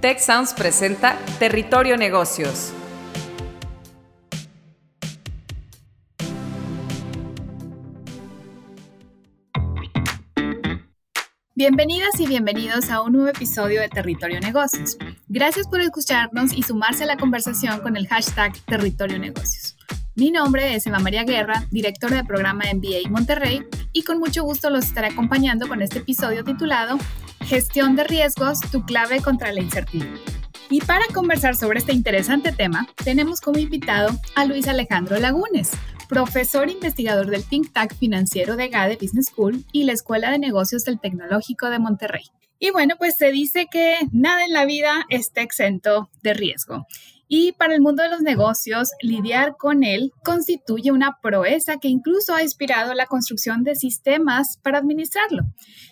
Tech presenta Territorio Negocios. Bienvenidas y bienvenidos a un nuevo episodio de Territorio Negocios. Gracias por escucharnos y sumarse a la conversación con el hashtag Territorio Negocios. Mi nombre es Eva María Guerra, directora de programa MBA Monterrey, y con mucho gusto los estaré acompañando con este episodio titulado Gestión de riesgos, tu clave contra la incertidumbre. Y para conversar sobre este interesante tema, tenemos como invitado a Luis Alejandro Lagunes, profesor investigador del Think Tank financiero de GADE Business School y la Escuela de Negocios del Tecnológico de Monterrey. Y bueno, pues se dice que nada en la vida está exento de riesgo. Y para el mundo de los negocios, lidiar con él constituye una proeza que incluso ha inspirado la construcción de sistemas para administrarlo,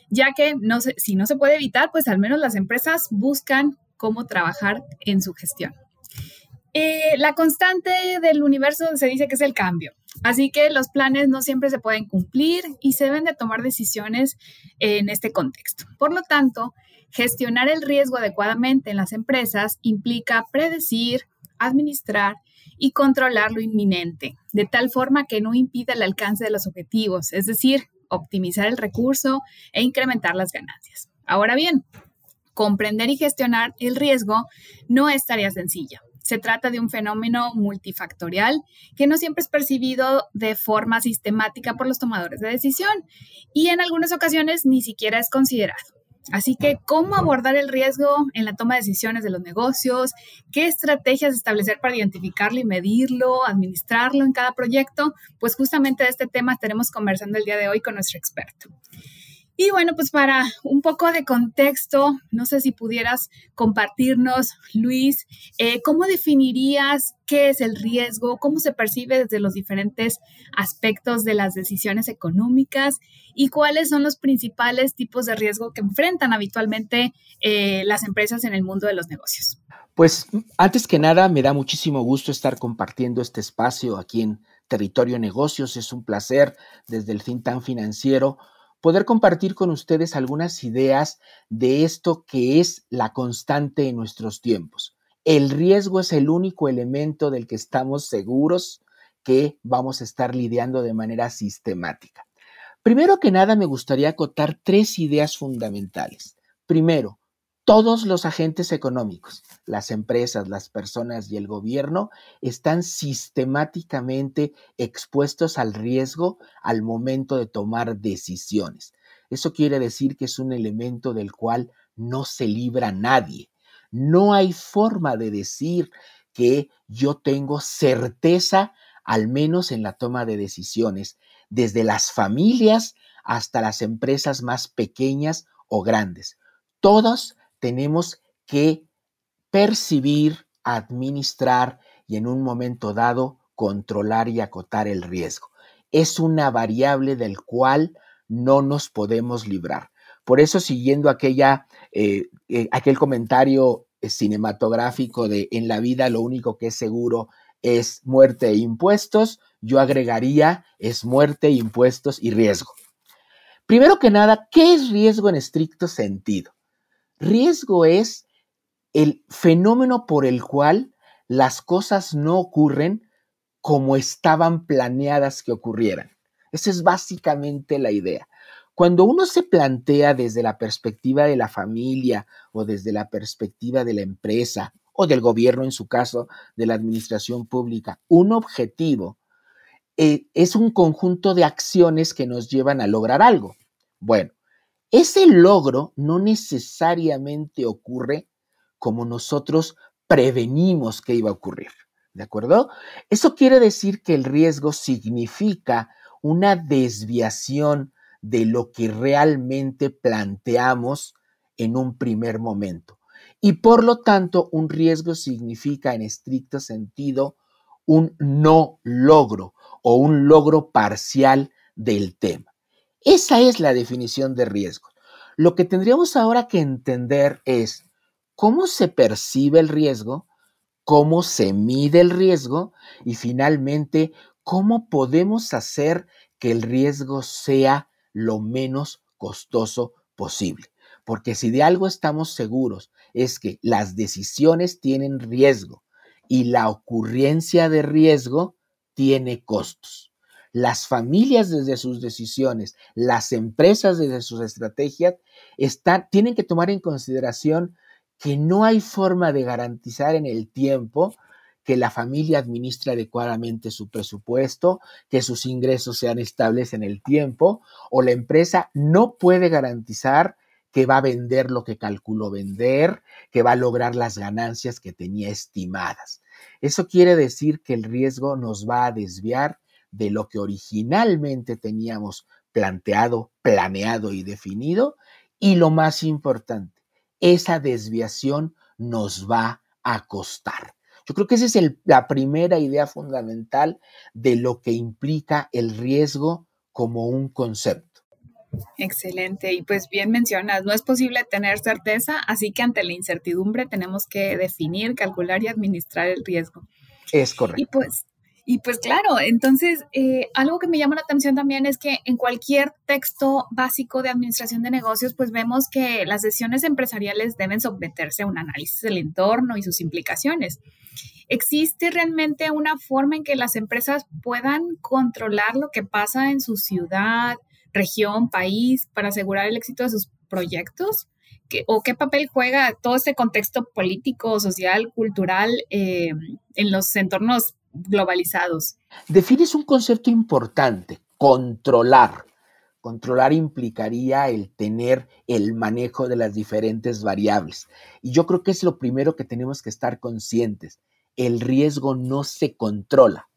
ya que si no se puede evitar, pues al menos las empresas buscan cómo trabajar en su gestión. Eh, la constante del universo se dice que es el cambio. Así que los planes no siempre se pueden cumplir y se deben de tomar decisiones en este contexto. Por lo tanto, gestionar el riesgo adecuadamente en las empresas implica predecir, administrar y controlar lo inminente, de tal forma que no impida el alcance de los objetivos, es decir, optimizar el recurso e incrementar las ganancias. Ahora bien, comprender y gestionar el riesgo no es tarea sencilla. Se trata de un fenómeno multifactorial que no siempre es percibido de forma sistemática por los tomadores de decisión y en algunas ocasiones ni siquiera es considerado. Así que, ¿cómo abordar el riesgo en la toma de decisiones de los negocios? ¿Qué estrategias establecer para identificarlo y medirlo, administrarlo en cada proyecto? Pues justamente de este tema estaremos conversando el día de hoy con nuestro experto. Y bueno, pues para un poco de contexto, no sé si pudieras compartirnos, Luis, eh, ¿cómo definirías qué es el riesgo? ¿Cómo se percibe desde los diferentes aspectos de las decisiones económicas? ¿Y cuáles son los principales tipos de riesgo que enfrentan habitualmente eh, las empresas en el mundo de los negocios? Pues antes que nada, me da muchísimo gusto estar compartiendo este espacio aquí en Territorio Negocios. Es un placer desde el fin tan financiero poder compartir con ustedes algunas ideas de esto que es la constante en nuestros tiempos. El riesgo es el único elemento del que estamos seguros que vamos a estar lidiando de manera sistemática. Primero que nada, me gustaría acotar tres ideas fundamentales. Primero, todos los agentes económicos, las empresas, las personas y el gobierno están sistemáticamente expuestos al riesgo al momento de tomar decisiones. Eso quiere decir que es un elemento del cual no se libra nadie. No hay forma de decir que yo tengo certeza, al menos en la toma de decisiones, desde las familias hasta las empresas más pequeñas o grandes. Todos tenemos que percibir, administrar y en un momento dado controlar y acotar el riesgo. Es una variable del cual no nos podemos librar. Por eso, siguiendo aquella, eh, eh, aquel comentario eh, cinematográfico de en la vida lo único que es seguro es muerte e impuestos, yo agregaría es muerte, impuestos y riesgo. Primero que nada, ¿qué es riesgo en estricto sentido? Riesgo es el fenómeno por el cual las cosas no ocurren como estaban planeadas que ocurrieran. Esa es básicamente la idea. Cuando uno se plantea desde la perspectiva de la familia o desde la perspectiva de la empresa o del gobierno, en su caso, de la administración pública, un objetivo, eh, es un conjunto de acciones que nos llevan a lograr algo. Bueno, ese logro no necesariamente ocurre como nosotros prevenimos que iba a ocurrir. ¿De acuerdo? Eso quiere decir que el riesgo significa una desviación de lo que realmente planteamos en un primer momento. Y por lo tanto, un riesgo significa en estricto sentido un no logro o un logro parcial del tema. Esa es la definición de riesgo. Lo que tendríamos ahora que entender es cómo se percibe el riesgo, cómo se mide el riesgo y finalmente cómo podemos hacer que el riesgo sea lo menos costoso posible. porque si de algo estamos seguros es que las decisiones tienen riesgo y la ocurrencia de riesgo tiene costos. Las familias desde sus decisiones, las empresas desde sus estrategias, están, tienen que tomar en consideración que no hay forma de garantizar en el tiempo que la familia administre adecuadamente su presupuesto, que sus ingresos sean estables en el tiempo, o la empresa no puede garantizar que va a vender lo que calculó vender, que va a lograr las ganancias que tenía estimadas. Eso quiere decir que el riesgo nos va a desviar de lo que originalmente teníamos planteado, planeado y definido. Y lo más importante, esa desviación nos va a costar. Yo creo que esa es la primera idea fundamental de lo que implica el riesgo como un concepto. Excelente. Y pues bien mencionas, no es posible tener certeza, así que ante la incertidumbre tenemos que definir, calcular y administrar el riesgo. Es correcto. Y pues y pues claro, entonces eh, algo que me llama la atención también es que en cualquier texto básico de administración de negocios, pues vemos que las decisiones empresariales deben someterse a un análisis del entorno y sus implicaciones. ¿Existe realmente una forma en que las empresas puedan controlar lo que pasa en su ciudad, región, país, para asegurar el éxito de sus proyectos? ¿O qué papel juega todo este contexto político, social, cultural eh, en los entornos globalizados. Defines un concepto importante, controlar. Controlar implicaría el tener el manejo de las diferentes variables. Y yo creo que es lo primero que tenemos que estar conscientes. El riesgo no se controla.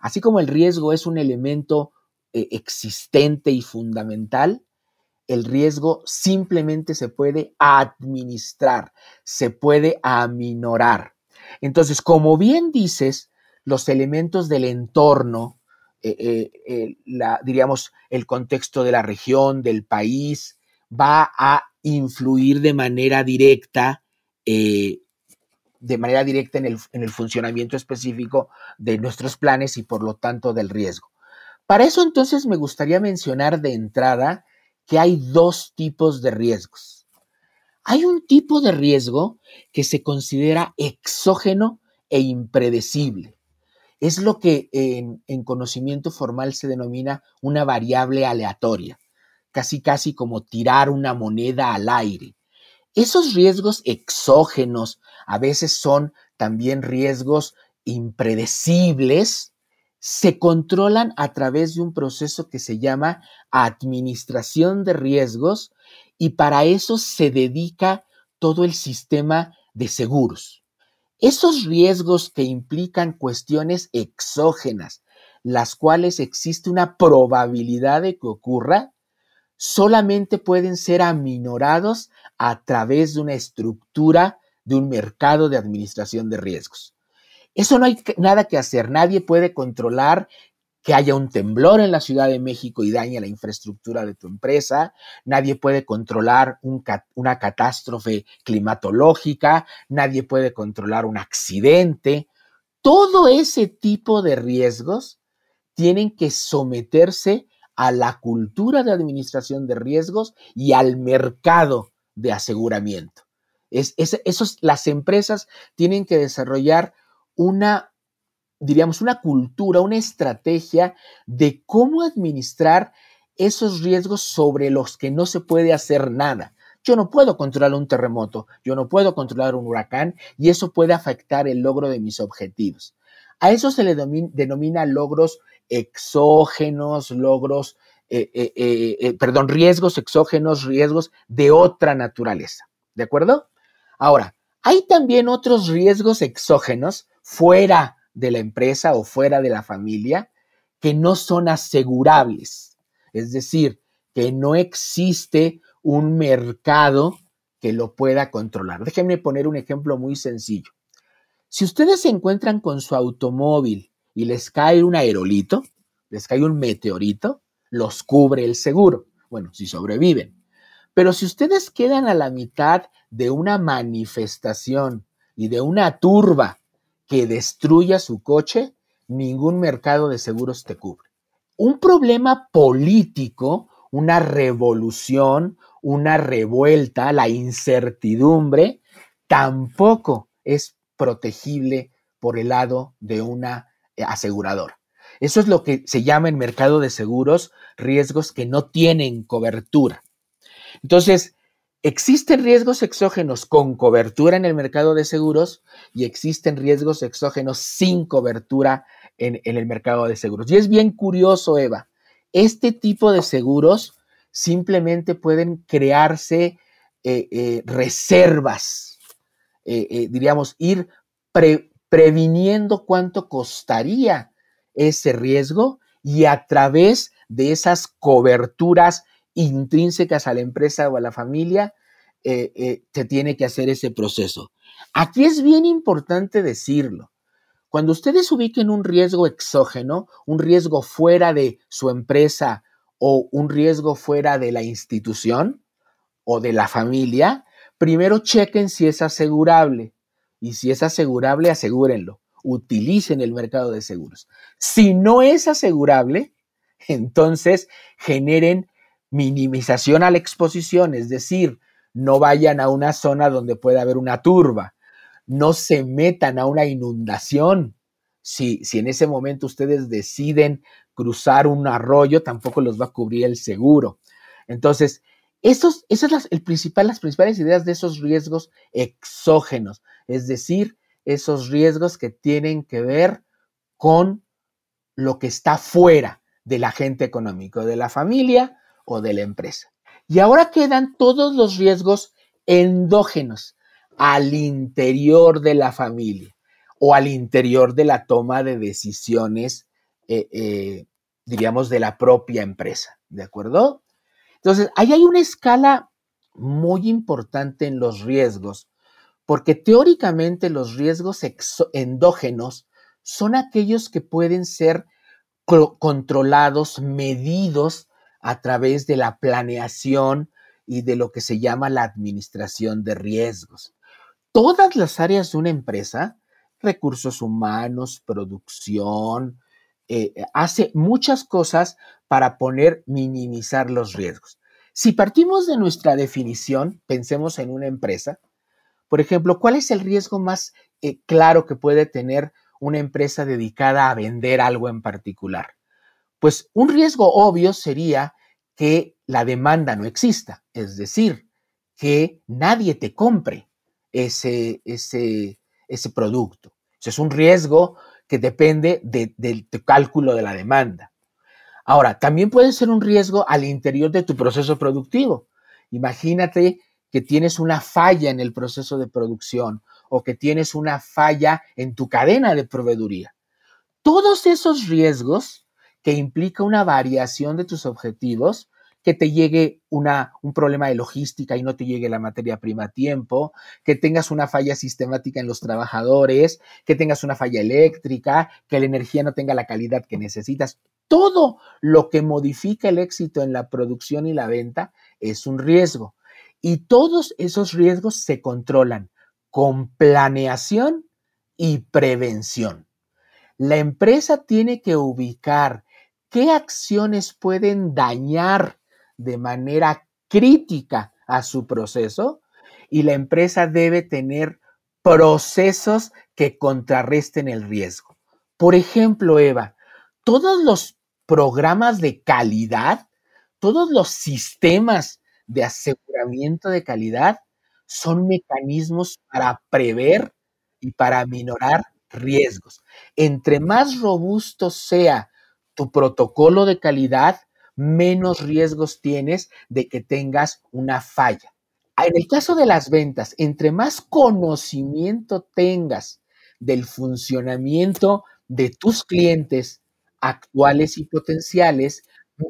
Así como el riesgo es un elemento eh, existente y fundamental, el riesgo simplemente se puede administrar, se puede aminorar. Entonces, como bien dices, los elementos del entorno, eh, eh, eh, diríamos, el contexto de la región, del país, va a influir de manera directa, de manera directa en el, en el funcionamiento específico de nuestros planes y por lo tanto del riesgo. Para eso entonces me gustaría mencionar de entrada que hay dos tipos de riesgos. Hay un tipo de riesgo que se considera exógeno e impredecible es lo que en, conocimiento formal se denomina una variable aleatoria, casi casi como tirar una moneda al aire. Esos riesgos exógenos a veces son también riesgos impredecibles, se controlan a través de un proceso que se llama administración de riesgos y para eso se dedica todo el sistema de seguros. Esos riesgos que implican cuestiones exógenas, las cuales existe una probabilidad de que ocurra, solamente pueden ser aminorados a través de una estructura de un mercado de administración de riesgos. Eso no hay nada que hacer, nadie puede controlar que haya un temblor en la Ciudad de México y dañe la infraestructura de tu empresa, nadie puede controlar una catástrofe climatológica, nadie puede controlar un accidente. Todo ese tipo de riesgos tienen que someterse a la cultura de administración de riesgos y al mercado de aseguramiento. Es, esos, las empresas tienen que desarrollar una diríamos, una cultura, una estrategia de cómo administrar esos riesgos sobre los que no se puede hacer nada. Yo no puedo controlar un terremoto, yo no puedo controlar un huracán y eso puede afectar el logro de mis objetivos. A eso se le denomina logros exógenos, logros, eh, eh, eh, perdón, riesgos exógenos, riesgos de otra naturaleza. ¿De acuerdo? Ahora, hay también otros riesgos exógenos fuera de la empresa o fuera de la familia que no son asegurables. Es decir, que no existe un mercado que lo pueda controlar. Déjenme poner un ejemplo muy sencillo. Si ustedes se encuentran con su automóvil y les cae un aerolito, les cae un meteorito, los cubre el seguro. Bueno, si sobreviven. Pero si ustedes quedan a la mitad de una manifestación y de una turba que destruya su coche, ningún mercado de seguros te cubre. Un problema político, una revolución, una revuelta, la incertidumbre, tampoco es protegible por el lado de una eh, aseguradora. Eso es lo que se llama en mercado de seguros riesgos que no tienen cobertura. Entonces, existen riesgos exógenos con cobertura en el mercado de seguros y existen riesgos exógenos sin cobertura en, el mercado de seguros. Y es bien curioso, Eva, este tipo de seguros simplemente pueden crearse eh, eh, reservas, eh, diríamos, ir previniendo cuánto costaría ese riesgo y a través de esas coberturas intrínsecas a la empresa o a la familia, se tiene que hacer ese proceso. Aquí es bien importante decirlo. Cuando ustedes ubiquen un riesgo exógeno, un riesgo fuera de su empresa o un riesgo fuera de la institución o de la familia, primero chequen si es asegurable. Y si es asegurable, asegúrenlo. Utilicen el mercado de seguros. Si no es asegurable, entonces generen minimización a la exposición, es decir, no vayan a una zona donde pueda haber una turba, no se metan a una inundación. Si, si en ese momento ustedes deciden cruzar un arroyo, tampoco los va a cubrir el seguro. Entonces, esos, esas son las, el principal, las principales ideas de esos riesgos exógenos, es decir, esos riesgos que tienen que ver con lo que está fuera del agente económico, de la familia o de la empresa. Y ahora quedan todos los riesgos endógenos, al interior de la familia o al interior de la toma de decisiones, eh, eh, diríamos, de la propia empresa. ¿De acuerdo? Entonces, ahí hay una escala muy importante en los riesgos, porque teóricamente los riesgos endógenos son aquellos que pueden ser controlados, medidos a través de la planeación y de lo que se llama la administración de riesgos todas las áreas de una empresa, recursos humanos, producción, eh, hace muchas cosas para poner, minimizar los riesgos. Si partimos de nuestra definición, pensemos en una empresa, por ejemplo, ¿cuál es el riesgo más eh, claro que puede tener una empresa dedicada a vender algo en particular? Pues un riesgo obvio sería que la demanda no exista, es decir, que nadie te compre ese, ese, ese producto. Eso es un riesgo que depende del cálculo de la demanda. Ahora, también puede ser un riesgo al interior de tu proceso productivo. Imagínate que tienes una falla en el proceso de producción o que tienes una falla en tu cadena de proveeduría. Todos esos riesgos que implica una variación de tus objetivos que te llegue una, un problema de logística y no te llegue la materia prima a tiempo, que tengas una falla sistemática en los trabajadores, que tengas una falla eléctrica, que la energía no tenga la calidad que necesitas. Todo lo que modifica el éxito en la producción y la venta es un riesgo. Y todos esos riesgos se controlan con planeación y prevención. La empresa tiene que ubicar qué acciones pueden dañar de manera crítica a su proceso y la empresa debe tener procesos que contrarresten el riesgo. Por ejemplo, Eva, todos los programas de calidad, todos los sistemas de aseguramiento de calidad son mecanismos para prever y para minorar riesgos. Entre más robusto sea tu protocolo de calidad, menos riesgos tienes de que tengas una falla. En el caso de las ventas, entre más conocimiento tengas del funcionamiento de tus clientes actuales y potenciales,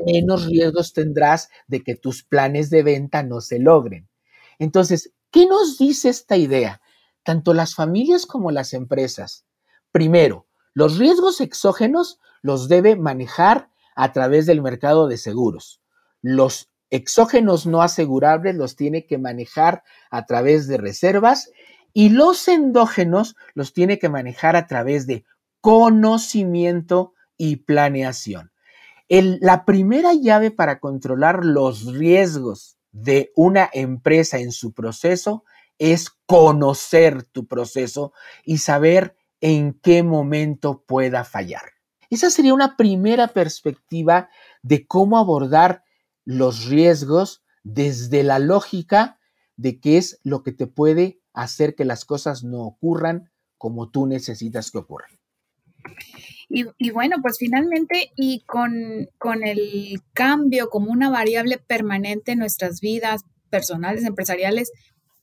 menos riesgos tendrás de que tus planes de venta no se logren. Entonces, ¿qué nos dice esta idea? Tanto las familias como las empresas. Primero, los riesgos exógenos los debe manejar a través del mercado de seguros. Los exógenos no asegurables los tiene que manejar a través de reservas y los endógenos los tiene que manejar a través de conocimiento y planeación. la primera llave para controlar los riesgos de una empresa en su proceso es conocer tu proceso y saber en qué momento pueda fallar. Esa sería una primera perspectiva de cómo abordar los riesgos desde la lógica de qué es lo que te puede hacer que las cosas no ocurran como tú necesitas que ocurran. Y, bueno, pues finalmente y con, con el cambio como una variable permanente en nuestras vidas personales, empresariales,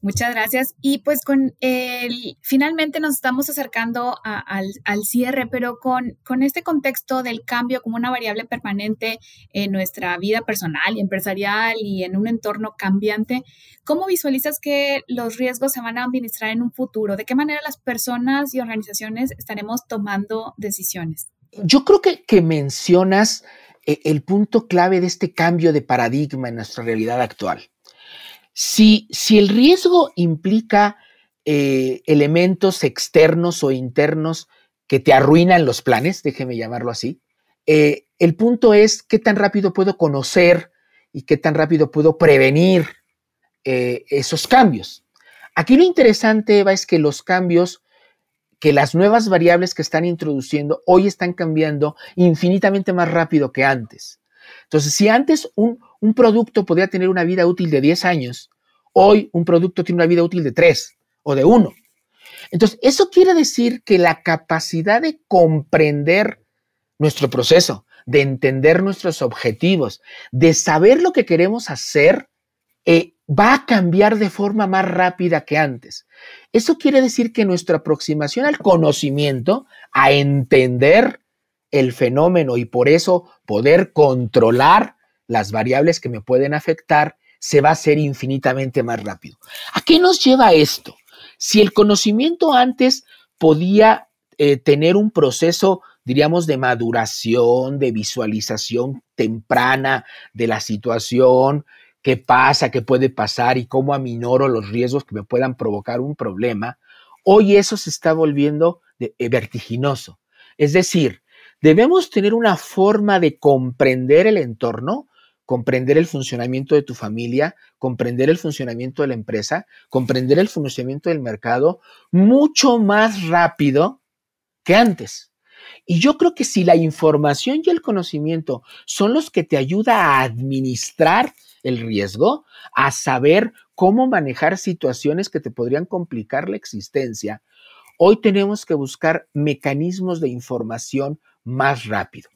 Muchas gracias. Y pues con el, finalmente nos estamos acercando al, cierre, pero con, con, este contexto del cambio como una variable permanente en nuestra vida personal y empresarial y en un entorno cambiante, ¿cómo visualizas que los riesgos se van a administrar en un futuro? ¿De qué manera las personas y organizaciones estaremos tomando decisiones? Yo creo que, que mencionas eh, el punto clave de este cambio de paradigma en nuestra realidad actual. Si, el riesgo implica eh, elementos externos o internos que te arruinan los planes, déjeme llamarlo así, eh, el punto es qué tan rápido puedo conocer y qué tan rápido puedo prevenir eh, esos cambios. Aquí lo interesante, Eva, es que los cambios, que las nuevas variables que están introduciendo hoy están cambiando infinitamente más rápido que antes. Entonces, si antes un, un producto podía tener una vida útil de 10 años, hoy un producto tiene una vida útil de 3 o de 1. Entonces, eso quiere decir que la capacidad de comprender nuestro proceso, de entender nuestros objetivos, de saber lo que queremos hacer, eh, va a cambiar de forma más rápida que antes. Eso quiere decir que nuestra aproximación al conocimiento, a entender el fenómeno y por eso poder controlar las variables que me pueden afectar, se va a hacer infinitamente más rápido. ¿A qué nos lleva esto? Si el conocimiento antes podía eh, tener un proceso, diríamos, de maduración, de visualización temprana de la situación, qué pasa, qué puede pasar y cómo aminoro los riesgos que me puedan provocar un problema, hoy eso se está volviendo eh, vertiginoso. Es decir, debemos tener una forma de comprender el entorno comprender el funcionamiento de tu familia, comprender el funcionamiento de la empresa, comprender el funcionamiento del mercado mucho más rápido que antes. Y yo creo que si la información y el conocimiento son los que te ayuda a administrar el riesgo, a saber cómo manejar situaciones que te podrían complicar la existencia, hoy tenemos que buscar mecanismos de información más rápido.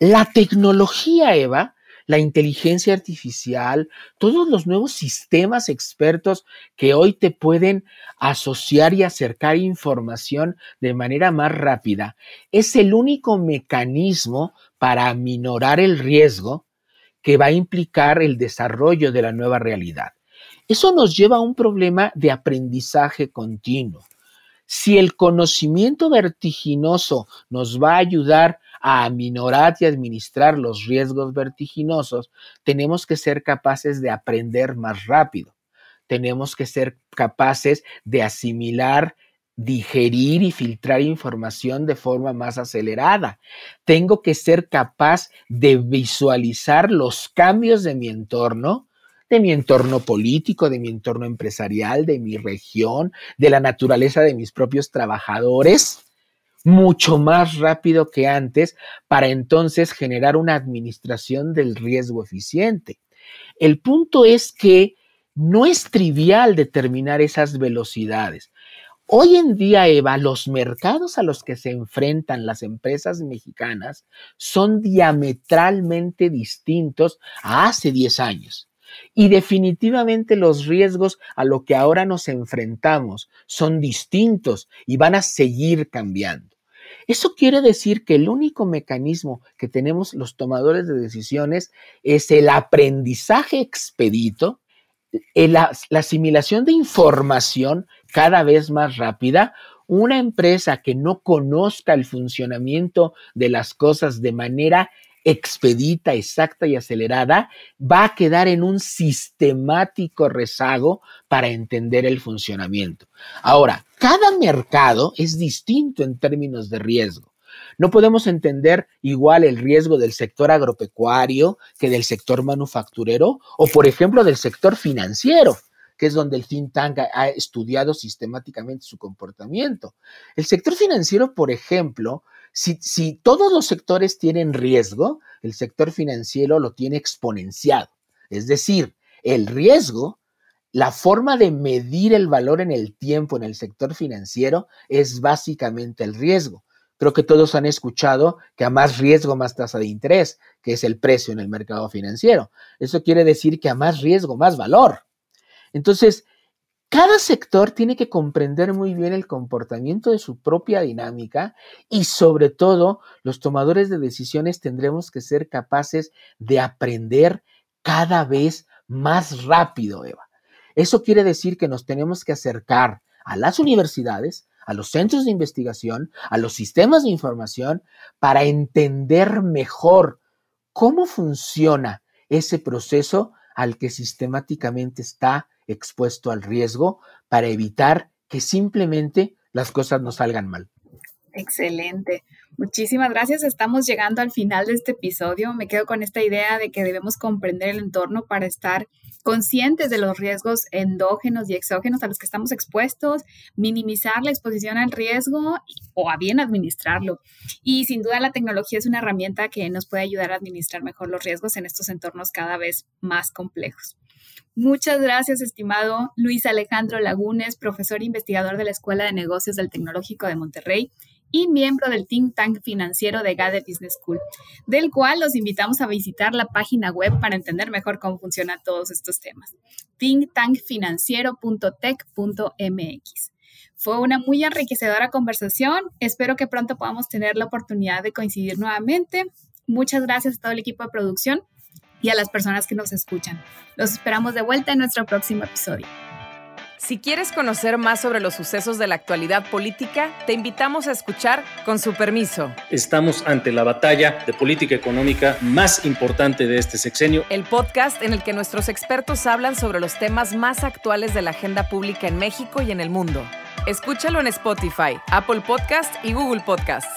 La tecnología, Eva, la inteligencia artificial, todos los nuevos sistemas expertos que hoy te pueden asociar y acercar información de manera más rápida, es el único mecanismo para minorar el riesgo que va a implicar el desarrollo de la nueva realidad. Eso nos lleva a un problema de aprendizaje continuo. Si el conocimiento vertiginoso nos va a ayudar a aminorar y administrar los riesgos vertiginosos, tenemos que ser capaces de aprender más rápido. Tenemos que ser capaces de asimilar digerir y filtrar información de forma más acelerada. Tengo que ser capaz de visualizar los cambios de mi entorno, de mi entorno político, de mi entorno empresarial, de mi región, de la naturaleza de mis propios trabajadores mucho más rápido que antes para entonces generar una administración del riesgo eficiente. El punto es que no es trivial determinar esas velocidades. Hoy en día, Eva, los mercados a los que se enfrentan las empresas mexicanas son diametralmente distintos a hace 10 años. Y definitivamente los riesgos a lo que ahora nos enfrentamos son distintos y van a seguir cambiando. Eso quiere decir que el único mecanismo que tenemos los tomadores de decisiones es el aprendizaje expedito, eh, la, asimilación de información cada vez más rápida. Una empresa que no conozca el funcionamiento de las cosas de manera expedita, exacta y acelerada, va a quedar en un sistemático rezago para entender el funcionamiento. Ahora, cada mercado es distinto en términos de riesgo. No podemos entender igual el riesgo del sector agropecuario que del sector manufacturero o, por ejemplo, del sector financiero que es donde el think tank ha estudiado sistemáticamente su comportamiento. El sector financiero, por ejemplo, si, todos los sectores tienen riesgo, el sector financiero lo tiene exponenciado. Es decir, el riesgo, la forma de medir el valor en el tiempo en el sector financiero es básicamente el riesgo. Creo que todos han escuchado que a más riesgo, más tasa de interés, que es el precio en el mercado financiero. Eso quiere decir que a más riesgo, más valor. Entonces, cada sector tiene que comprender muy bien el comportamiento de su propia dinámica y sobre todo los tomadores de decisiones tendremos que ser capaces de aprender cada vez más rápido, Eva. Eso quiere decir que nos tenemos que acercar a las universidades, a los centros de investigación, a los sistemas de información, para entender mejor cómo funciona ese proceso al que sistemáticamente está expuesto al riesgo para evitar que simplemente las cosas no salgan mal. Excelente. Muchísimas gracias. Estamos llegando al final de este episodio. Me quedo con esta idea de que debemos comprender el entorno para estar conscientes de los riesgos endógenos y exógenos a los que estamos expuestos, minimizar la exposición al riesgo o a bien administrarlo. Y sin duda la tecnología es una herramienta que nos puede ayudar a administrar mejor los riesgos en estos entornos cada vez más complejos. Muchas gracias, estimado Luis Alejandro Lagunes, profesor e investigador de la Escuela de Negocios del Tecnológico de Monterrey y miembro del think tank financiero de GADE Business School, del cual los invitamos a visitar la página web para entender mejor cómo funcionan todos estos temas, thinktankfinanciero.tech.mx. Fue una muy enriquecedora conversación. Espero que pronto podamos tener la oportunidad de coincidir nuevamente. Muchas gracias a todo el equipo de producción y a las personas que nos escuchan. Los esperamos de vuelta en nuestro próximo episodio. Si quieres conocer más sobre los sucesos de la actualidad política, te invitamos a escuchar Con su permiso. Estamos ante la batalla de política económica más importante de este sexenio. El podcast en el que nuestros expertos hablan sobre los temas más actuales de la agenda pública en México y en el mundo. Escúchalo en Spotify, Apple Podcast y Google Podcasts.